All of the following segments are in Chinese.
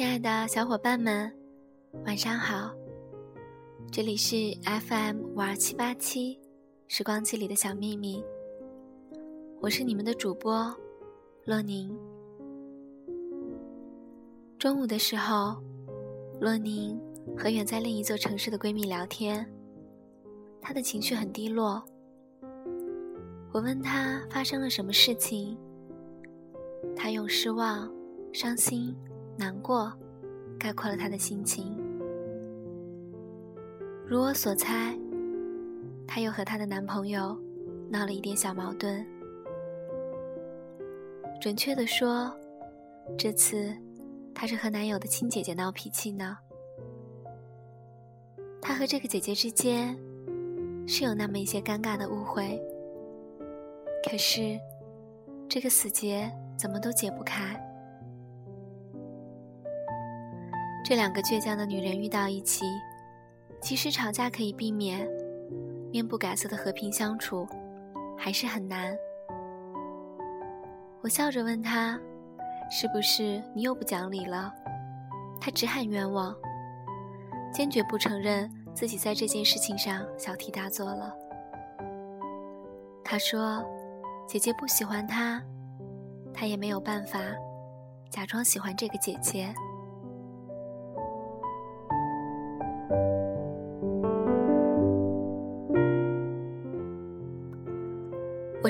亲爱的小伙伴们，晚上好！这里是 FM 五二七八七时光机里的小秘密，我是你们的主播洛宁。中午的时候，洛宁和远在另一座城市的闺蜜聊天，她的情绪很低落。我问她发生了什么事情，她用失望、伤心。难过，概括了她的心情。如我所猜，她又和她的男朋友闹了一点小矛盾。准确的说，这次她是和男友的亲姐姐闹脾气呢。她和这个姐姐之间是有那么一些尴尬的误会，可是这个死结怎么都解不开。这两个倔强的女人遇到一起，即使吵架可以避免，面不改色的和平相处，还是很难。我笑着问她：“是不是你又不讲理了？”她直喊冤枉，坚决不承认自己在这件事情上小题大做了。她说：“姐姐不喜欢他，他也没有办法假装喜欢这个姐姐。”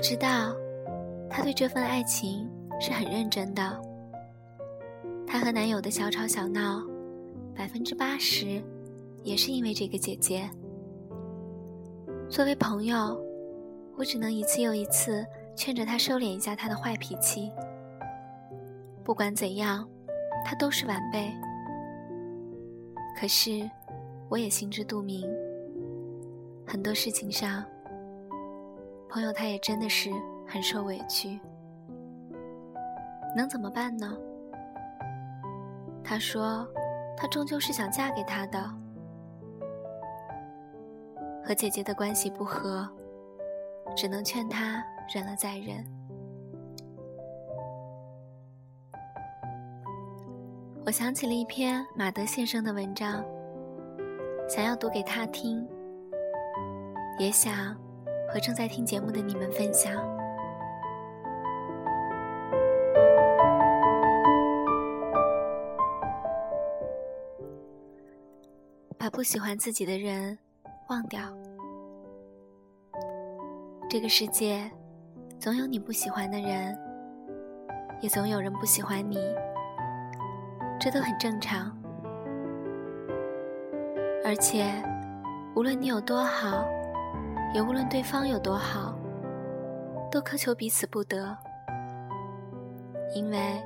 我知道，她对这份爱情是很认真的。她和男友的小吵小闹，百分之八十也是因为这个姐姐。作为朋友，我只能一次又一次劝着她收敛一下她的坏脾气。不管怎样，她都是晚辈。可是，我也心知肚明，很多事情上。朋友，他也真的是很受委屈，能怎么办呢？他说，他终究是想嫁给他的，和姐姐的关系不和，只能劝他忍了再忍。我想起了一篇马德先生的文章，想要读给他听，也想。和正在听节目的你们分享，把不喜欢自己的人忘掉。这个世界总有你不喜欢的人，也总有人不喜欢你，这都很正常。而且，无论你有多好。也无论对方有多好，都苛求彼此不得，因为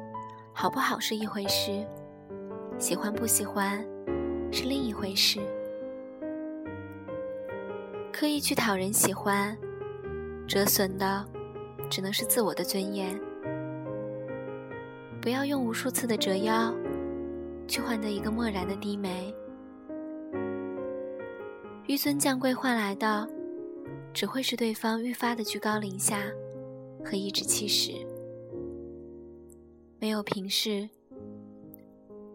好不好是一回事，喜欢不喜欢是另一回事。刻意去讨人喜欢，折损的只能是自我的尊严。不要用无数次的折腰，去换得一个漠然的低眉。纡尊降贵换来的。只会是对方愈发的居高临下和颐指气使，没有平视，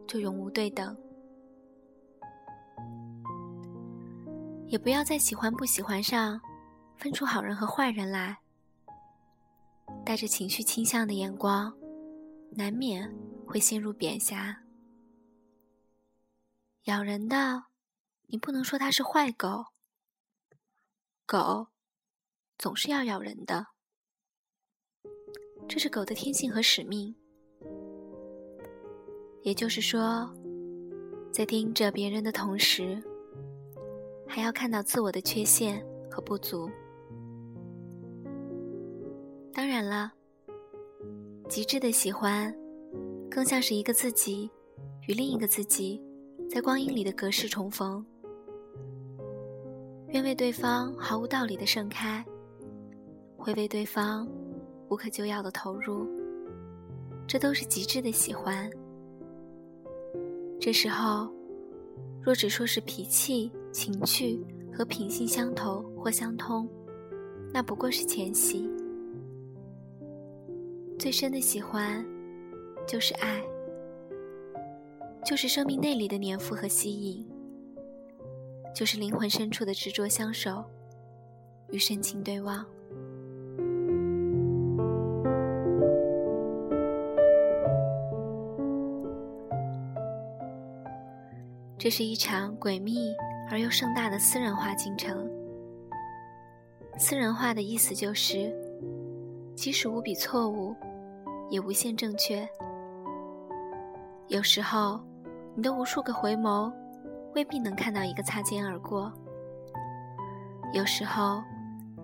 就永无对等。也不要在喜欢不喜欢上分出好人和坏人来，带着情绪倾向的眼光，难免会陷入贬狭。咬人的，你不能说它是坏狗。狗总是要咬人的，这是狗的天性和使命。也就是说，在盯着别人的同时，还要看到自我的缺陷和不足。当然了，极致的喜欢，更像是一个自己与另一个自己在光阴里的隔世重逢。愿为对方毫无道理的盛开，会为对方无可救药的投入，这都是极致的喜欢。这时候，若只说是脾气、情趣和品性相投或相通，那不过是前戏。最深的喜欢，就是爱。就是生命内里的粘附和吸引，就是灵魂深处的执着相守与深情对望。这是一场诡秘而又盛大的私人化进程。私人化的意思就是，即使无比错误，也无限正确。有时候，你的无数个回眸，未必能看到一个擦肩而过。有时候，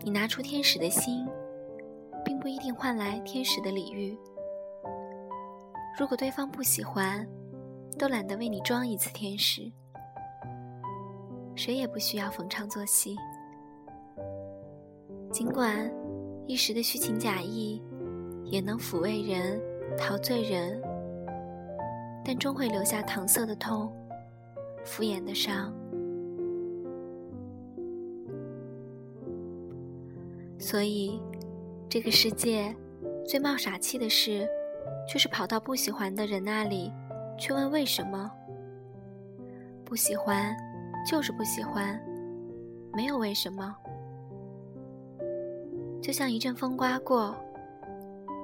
你拿出天使的心，并不一定换来天使的礼遇。如果对方不喜欢，都懒得为你装一次天使，谁也不需要逢场作戏。尽管一时的虚情假意也能抚慰人、陶醉人，但终会留下搪塞的痛、敷衍的伤。所以，这个世界最冒傻气的事，就是跑到不喜欢的人那里。去问为什么？不喜欢，就是不喜欢，没有为什么。就像一阵风刮过，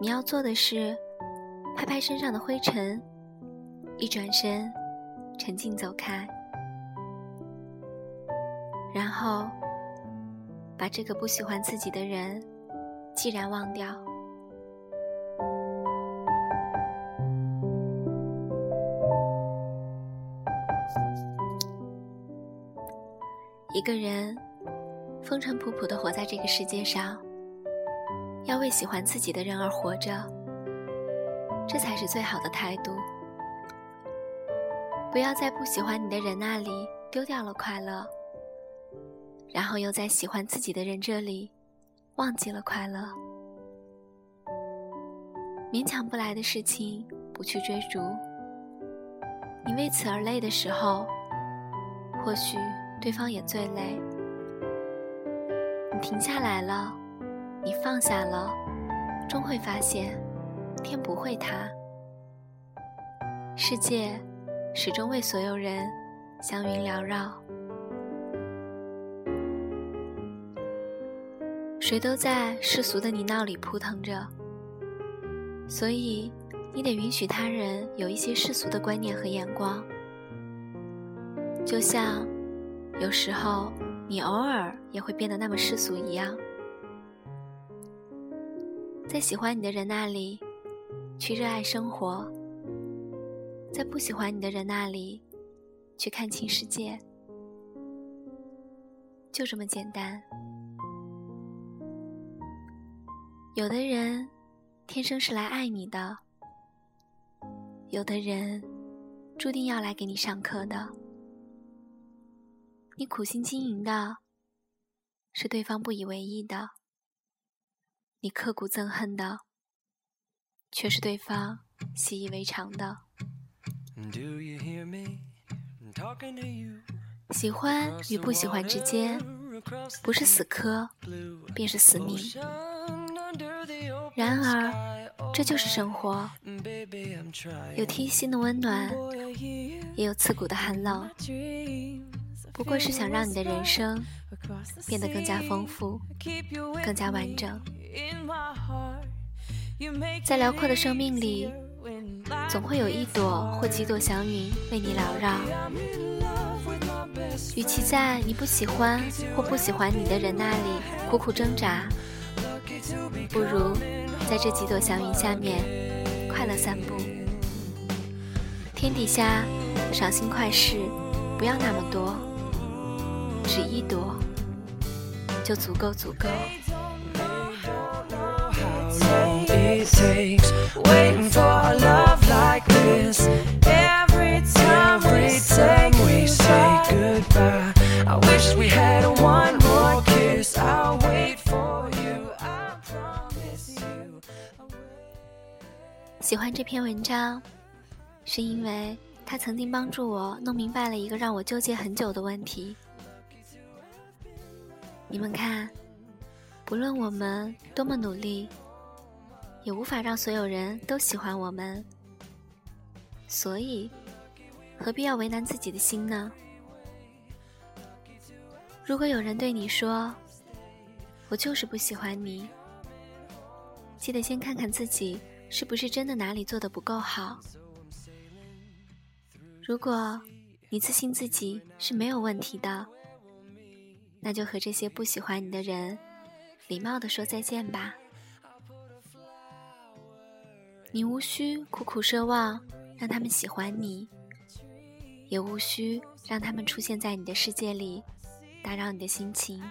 你要做的是拍拍身上的灰尘，一转身，沉静走开，然后把这个不喜欢自己的人，既然忘掉。一个人风尘仆仆的活在这个世界上，要为喜欢自己的人而活着，这才是最好的态度。不要在不喜欢你的人那里丢掉了快乐，然后又在喜欢自己的人这里忘记了快乐。勉强不来的事情不去追逐，你为此而累的时候，或许。对方也最累。你停下来了，你放下了，终会发现，天不会塌。世界始终为所有人祥云缭绕。谁都在世俗的泥淖里扑腾着，所以你得允许他人有一些世俗的观念和眼光，就像。有时候，你偶尔也会变得那么世俗一样，在喜欢你的人那里，去热爱生活；在不喜欢你的人那里，去看清世界。就这么简单。有的人天生是来爱你的，有的人注定要来给你上课的。你苦心经营的，是对方不以为意的；你刻骨憎恨的，却是对方习以为常的。喜欢与不喜欢之间，不是死磕，便是死命。然而，这就是生活，有贴心的温暖，也有刺骨的寒冷。不过是想让你的人生变得更加丰富，更加完整。在辽阔的生命里，总会有一朵或几朵祥云为你缭绕。与其在你不喜欢或不喜欢你的人那里苦苦挣扎，不如在这几朵祥云下面快乐散步。天底下赏心快事不要那么多。只一朵，就足够足够。这篇文章，是因为他曾经帮助我弄明白了一个让我纠结很久的问题。你们看，不论我们多么努力，也无法让所有人都喜欢我们。所以，何必要为难自己的心呢？如果有人对你说：“我就是不喜欢你”，记得先看看自己是不是真的哪里做的不够好。如果你自信自己是没有问题的，那就和这些不喜欢你的人礼貌的说再见吧。你无需苦苦奢望让他们喜欢你，也无需让他们出现在你的世界里，打扰你的心情。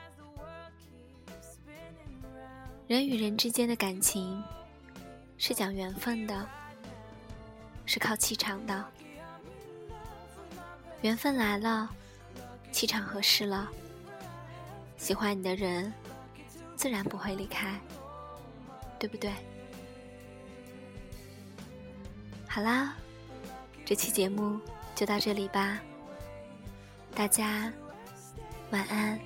人与人之间的感情是讲缘分的，是靠气场的。缘分来了，气场合适了，喜欢你的人自然不会离开，对不对？好啦，这期节目就到这里吧，大家晚安。